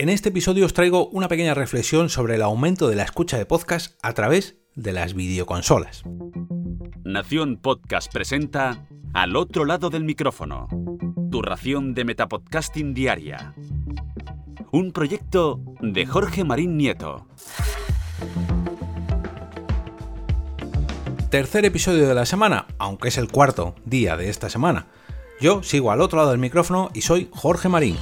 En este episodio os traigo una pequeña reflexión sobre el aumento de la escucha de podcast a través de las videoconsolas. Nación Podcast presenta Al otro lado del micrófono, tu ración de Metapodcasting Diaria. Un proyecto de Jorge Marín Nieto. Tercer episodio de la semana, aunque es el cuarto día de esta semana. Yo sigo al otro lado del micrófono y soy Jorge Marín.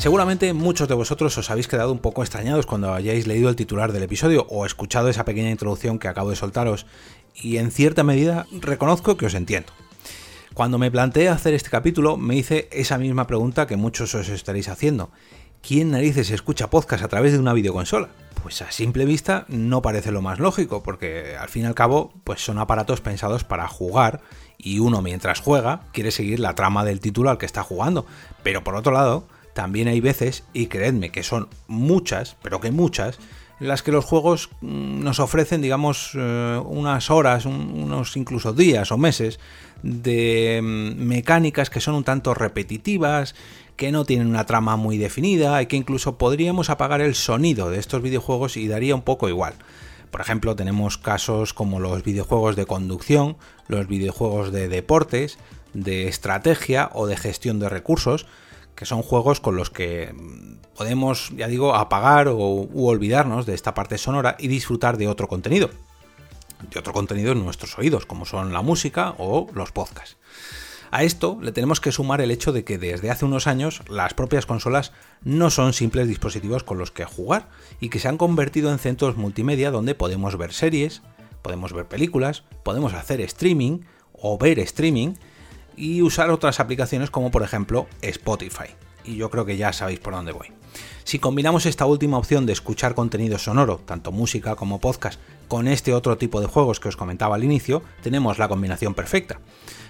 Seguramente muchos de vosotros os habéis quedado un poco extrañados cuando hayáis leído el titular del episodio o escuchado esa pequeña introducción que acabo de soltaros y en cierta medida reconozco que os entiendo. Cuando me planteé hacer este capítulo me hice esa misma pregunta que muchos os estaréis haciendo. ¿Quién narices escucha podcast a través de una videoconsola? Pues a simple vista no parece lo más lógico, porque al fin y al cabo pues son aparatos pensados para jugar y uno mientras juega quiere seguir la trama del título al que está jugando. Pero por otro lado, también hay veces, y creedme que son muchas, pero que muchas, en las que los juegos mm, nos ofrecen, digamos, eh, unas horas, unos incluso días o meses de mm, mecánicas que son un tanto repetitivas, que no tienen una trama muy definida y que incluso podríamos apagar el sonido de estos videojuegos y daría un poco igual. Por ejemplo, tenemos casos como los videojuegos de conducción, los videojuegos de deportes, de estrategia o de gestión de recursos, que son juegos con los que mm, podemos, ya digo, apagar o olvidarnos de esta parte sonora y disfrutar de otro contenido. De otro contenido en nuestros oídos, como son la música o los podcasts. A esto le tenemos que sumar el hecho de que desde hace unos años las propias consolas no son simples dispositivos con los que jugar y que se han convertido en centros multimedia donde podemos ver series, podemos ver películas, podemos hacer streaming o ver streaming y usar otras aplicaciones como por ejemplo Spotify. Y yo creo que ya sabéis por dónde voy. Si combinamos esta última opción de escuchar contenido sonoro, tanto música como podcast, con este otro tipo de juegos que os comentaba al inicio, tenemos la combinación perfecta.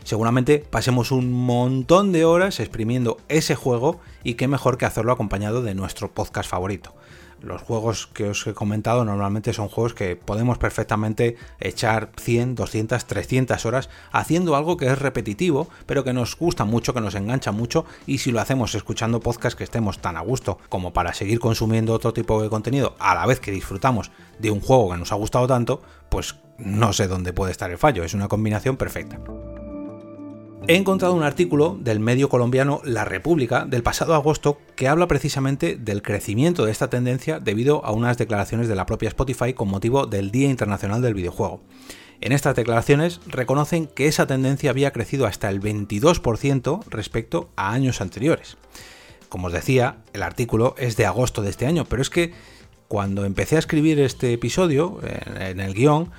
Seguramente pasemos un montón de horas exprimiendo ese juego y qué mejor que hacerlo acompañado de nuestro podcast favorito los juegos que os he comentado normalmente son juegos que podemos perfectamente echar 100, 200, 300 horas haciendo algo que es repetitivo, pero que nos gusta mucho, que nos engancha mucho y si lo hacemos escuchando podcasts que estemos tan a gusto como para seguir consumiendo otro tipo de contenido a la vez que disfrutamos de un juego que nos ha gustado tanto, pues no sé dónde puede estar el fallo, es una combinación perfecta. He encontrado un artículo del medio colombiano La República del pasado agosto que habla precisamente del crecimiento de esta tendencia debido a unas declaraciones de la propia Spotify con motivo del Día Internacional del Videojuego. En estas declaraciones reconocen que esa tendencia había crecido hasta el 22% respecto a años anteriores. Como os decía, el artículo es de agosto de este año, pero es que cuando empecé a escribir este episodio, en el guion,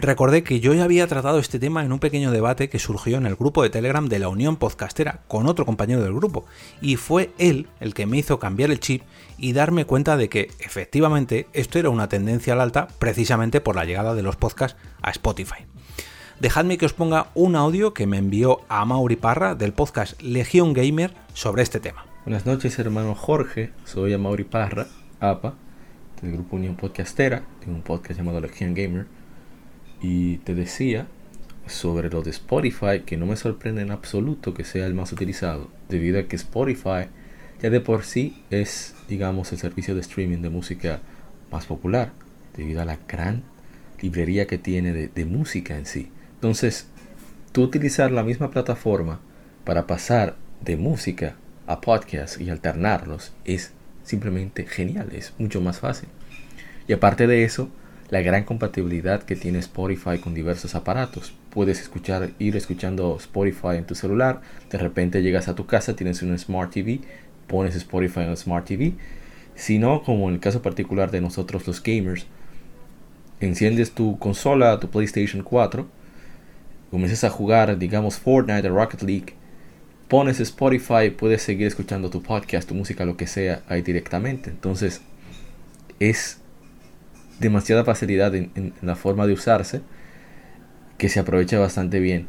recordé que yo ya había tratado este tema en un pequeño debate que surgió en el grupo de Telegram de la Unión Podcastera con otro compañero del grupo, y fue él el que me hizo cambiar el chip y darme cuenta de que efectivamente esto era una tendencia al alta precisamente por la llegada de los podcasts a Spotify. Dejadme que os ponga un audio que me envió a Mauri Parra del podcast Legión Gamer sobre este tema. Buenas noches hermano Jorge, soy Mauri Parra, APA, del grupo Unión Podcastera, tengo un podcast llamado Legión Gamer y te decía sobre lo de Spotify que no me sorprende en absoluto que sea el más utilizado, debido a que Spotify ya de por sí es, digamos, el servicio de streaming de música más popular, debido a la gran librería que tiene de, música en sí. Entonces, tú utilizar la misma plataforma para pasar de música a podcast y alternarlos es simplemente genial, es mucho más fácil. Y aparte de eso, la gran compatibilidad que tiene Spotify con diversos aparatos. Puedes escuchar, ir escuchando Spotify en tu celular, de repente llegas a tu casa, tienes un Smart TV, pones Spotify en el Smart TV. Si no, como en el caso particular de nosotros los gamers, enciendes tu consola, tu PlayStation 4, comienzas a jugar, digamos, Fortnite o Rocket League, pones Spotify, puedes seguir escuchando tu podcast, tu música, lo que sea, ahí directamente. Entonces, es demasiada facilidad en, la forma de usarse que se aprovecha bastante bien.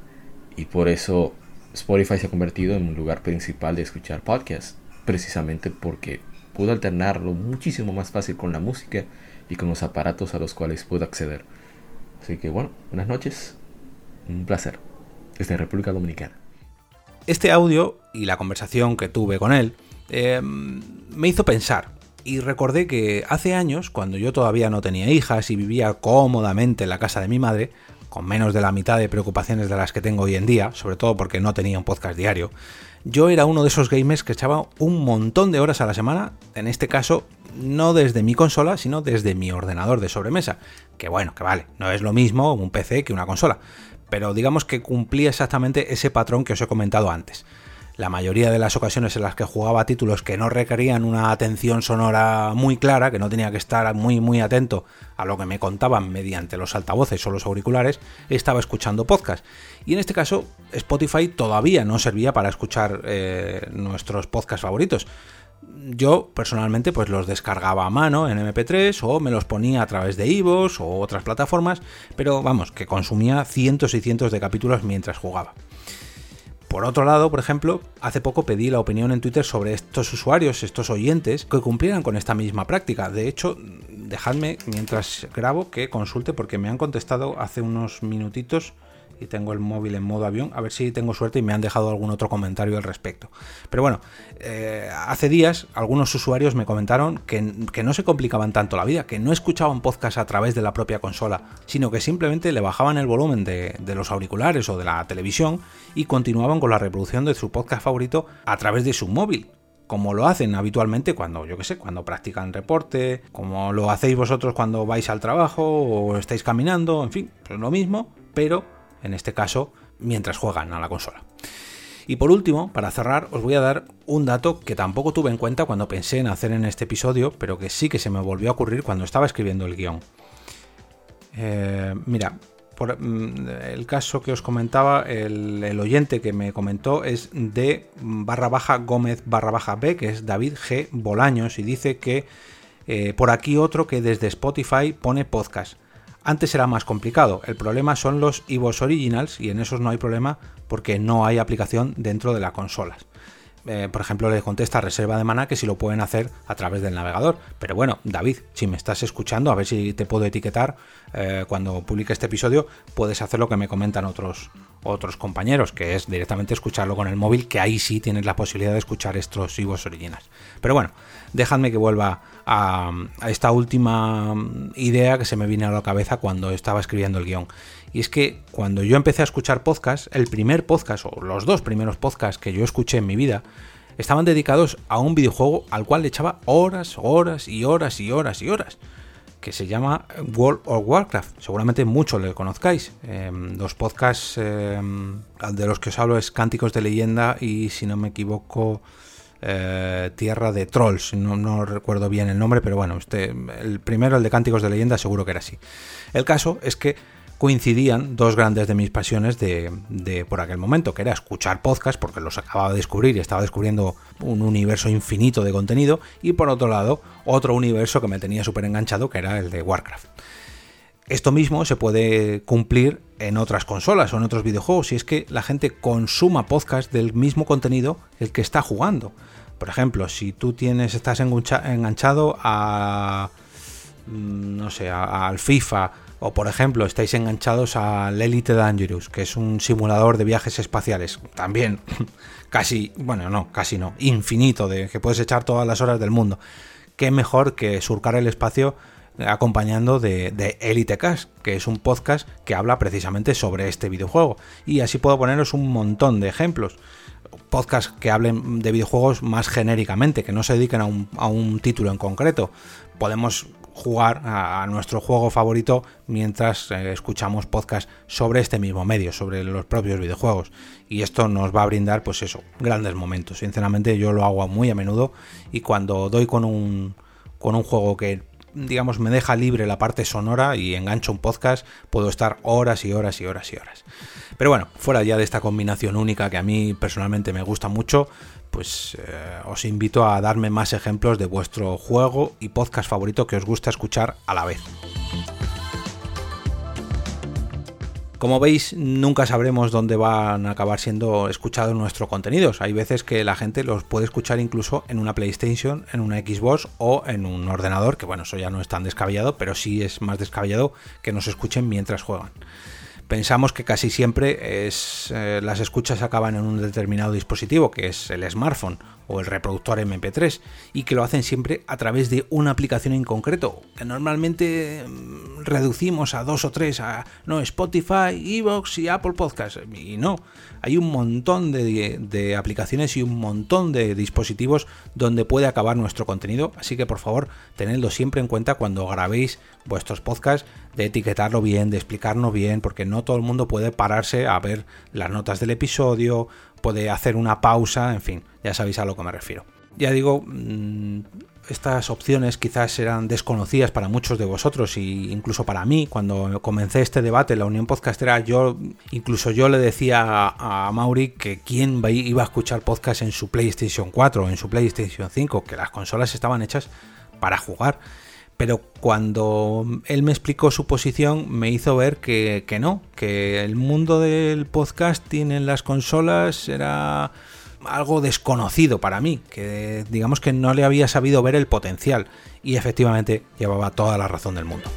Y por eso Spotify se ha convertido en un lugar principal de escuchar podcasts precisamente porque puedo alternarlo muchísimo más fácil con la música y con los aparatos a los cuales puedo acceder. Así que bueno buenas noches. Un placer. Desde República Dominicana. Este audio y la conversación que tuve con él eh, me hizo pensar. Y recordé que hace años, cuando yo todavía no tenía hijas y vivía cómodamente en la casa de mi madre, con menos de la mitad de preocupaciones de las que tengo hoy en día, sobre todo porque no tenía un podcast diario, yo era uno de esos gamers que echaba un montón de horas a la semana, en este caso no desde mi consola, sino desde mi ordenador de sobremesa, que bueno, que vale, no es lo mismo un PC que una consola, pero digamos que cumplía exactamente ese patrón que os he comentado antes la mayoría de las ocasiones en las que jugaba títulos que no requerían una atención sonora muy clara, que no tenía que estar muy muy atento a lo que me contaban mediante los altavoces o los auriculares, estaba escuchando podcast. Y en este caso, Spotify todavía no servía para escuchar eh, nuestros podcasts favoritos. Yo personalmente pues los descargaba a mano en MP3 o me los ponía a través de Ivos o otras plataformas, pero vamos, que consumía cientos y cientos de capítulos mientras jugaba. Por otro lado, por ejemplo, hace poco pedí la opinión en Twitter sobre estos usuarios, estos oyentes, que cumplieran con esta misma práctica. De hecho, dejadme mientras grabo que consulte porque me han contestado hace unos minutitos y tengo el móvil en modo avión, a ver si tengo suerte y me han dejado algún otro comentario al respecto. Pero bueno, eh, hace días algunos usuarios me comentaron que, no se complicaban tanto la vida, que no escuchaban podcast a través de la propia consola, sino que simplemente le bajaban el volumen de, de los auriculares o de la televisión y continuaban con la reproducción de su podcast favorito a través de su móvil como lo hacen habitualmente cuando, yo qué sé, cuando practican reporte, como lo hacéis vosotros cuando vais al trabajo o estáis caminando, en fin, pues lo mismo, pero en este caso mientras juegan a la consola. Y por último, para cerrar, os voy a dar un dato que tampoco tuve en cuenta cuando pensé en hacer en este episodio, pero que sí que se me volvió a ocurrir cuando estaba escribiendo el guion. Eh, mira, por, mm, el caso que os comentaba, el, oyente que me comentó es de barra baja Gómez barra baja B, que es David G. Bolaños, y dice que eh, por aquí otro que desde Spotify pone podcast. Antes era más complicado, el problema son los EVOS Originals y en esos no hay problema porque no hay aplicación dentro de las consolas. Eh, por ejemplo, le contesta reserva de mana que si lo pueden hacer a través del navegador. Pero bueno, David, si me estás escuchando, a ver si te puedo etiquetar eh, cuando publique este episodio, puedes hacer lo que me comentan otros, otros compañeros, que es directamente escucharlo con el móvil, que ahí sí tienes la posibilidad de escuchar estos EVOS Originals. Pero bueno, dejadme que vuelva a, esta última idea que se me vino a la cabeza cuando estaba escribiendo el guion. Y es que cuando yo empecé a escuchar podcast, el primer podcast o los dos primeros podcasts que yo escuché en mi vida estaban dedicados a un videojuego al cual le echaba horas, horas y horas y horas y horas que se llama World of Warcraft. Seguramente muchos le conozcáis. Em, los podcasts em, de los que os hablo es Cánticos de Leyenda y si no me equivoco eh, Tierra de Trolls, no, recuerdo bien el nombre, pero bueno, este, el primero, el de Cánticos de Leyenda, seguro que era así. El caso es que coincidían dos grandes de mis pasiones de, de, por aquel momento, que era escuchar podcast, porque los acababa de descubrir y estaba descubriendo un universo infinito de contenido, y por otro lado, otro universo que me tenía súper enganchado, que era el de Warcraft. Esto mismo se puede cumplir en otras consolas o en otros videojuegos, si es que la gente consuma podcast del mismo contenido el que está jugando. Por ejemplo, si tú tienes, estás enganchado a. Mm, no sé, al FIFA. O por ejemplo, estáis enganchados al Elite Dangerous, que es un simulador de viajes espaciales. También casi, bueno, no, casi no, infinito, de que puedes echar todas las horas del mundo. Qué mejor que surcar el espacio acompañando de, Elite Cast, que es un podcast que habla precisamente sobre este videojuego. Y así puedo poneros un montón de ejemplos podcasts que hablen de videojuegos más genéricamente, que no se dediquen a un, a un título en concreto. Podemos jugar a, nuestro juego favorito mientras eh, escuchamos podcasts sobre este mismo medio, sobre los propios videojuegos. Y esto nos va a brindar, pues eso, grandes momentos. Sinceramente, yo lo hago muy a menudo y cuando doy con un, con un juego que digamos, me deja libre la parte sonora y engancho un podcast, puedo estar horas y horas y horas y horas. Pero bueno, fuera ya de esta combinación única que a mí personalmente me gusta mucho, pues eh, os invito a darme más ejemplos de vuestro juego y podcast favorito que os gusta escuchar a la vez. Como veis, nunca sabremos dónde van a acabar siendo escuchados nuestros contenidos. Hay veces que la gente los puede escuchar incluso en una PlayStation, en una Xbox o en un ordenador, que bueno, eso ya no es tan descabellado, pero sí es más descabellado que nos escuchen mientras juegan. Pensamos que casi siempre es, eh, las escuchas acaban en un determinado dispositivo, que es el smartphone o el reproductor MP3, y que lo hacen siempre a través de una aplicación en concreto, que normalmente mm, reducimos a dos o tres, a no Spotify, Evox y Apple Podcast, y no, hay un montón de, de aplicaciones y un montón de dispositivos donde puede acabar nuestro contenido, así que por favor tenedlo siempre en cuenta cuando grabéis vuestros podcasts, de etiquetarlo bien, de explicarnos bien, porque no todo el mundo puede pararse a ver las notas del episodio, puede hacer una pausa, en fin, ya sabéis a lo que me refiero. Ya digo, mm, estas opciones quizás eran desconocidas para muchos de vosotros e incluso para mí cuando comencé este debate en la Unión Podcastera yo incluso yo le decía a, a Mauri que quién iba a escuchar podcast en su PlayStation 4 o en su PlayStation 5 que las consolas estaban hechas para jugar pero cuando él me explicó su posición me hizo ver que, que no, que el mundo del podcasting en las consolas era algo desconocido para mí, que digamos que no le había sabido ver el potencial y efectivamente llevaba toda la razón del mundo.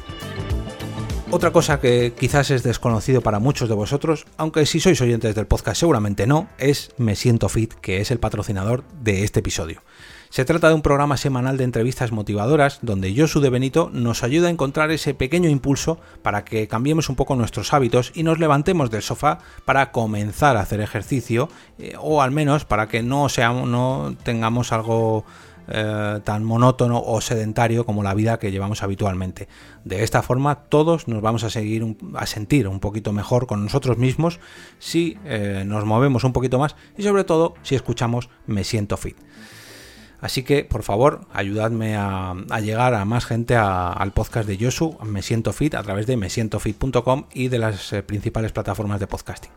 Otra cosa que quizás es desconocido para muchos de vosotros, aunque si sois oyentes del podcast seguramente no, es Me Siento Fit, que es el patrocinador de este episodio. Se trata de un programa semanal de entrevistas motivadoras donde Josu de Benito nos ayuda a encontrar ese pequeño impulso para que cambiemos un poco nuestros hábitos y nos levantemos del sofá para comenzar a hacer ejercicio eh, o al menos para que no, seamos, no tengamos algo eh, tan monótono o sedentario como la vida que llevamos habitualmente. De esta forma todos nos vamos a seguir a sentir un poquito mejor con nosotros mismos si eh, nos movemos un poquito más y sobre todo si escuchamos Me siento fit. Así que, por favor, ayudadme a, llegar a más gente al podcast de Yosu, Me Siento Fit, a través de mesientofit.com y de las eh, principales plataformas de podcasting.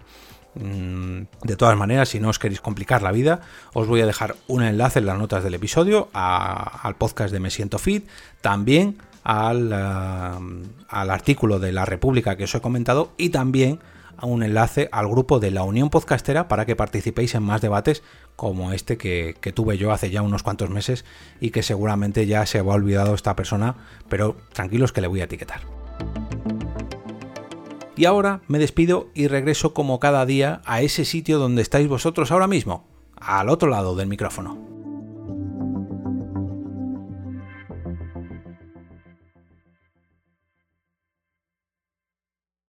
Mm, de todas maneras, si no os queréis complicar la vida, os voy a dejar un enlace en las notas del episodio al podcast de Me Siento Fit, también al, eh, al artículo de la República que os he comentado y también un enlace al grupo de la Unión Podcastera para que participéis en más debates como este que, tuve yo hace ya unos cuantos meses y que seguramente ya se ha olvidado esta persona, pero tranquilos que le voy a etiquetar. Y ahora me despido y regreso como cada día a ese sitio donde estáis vosotros ahora mismo, al otro lado del micrófono.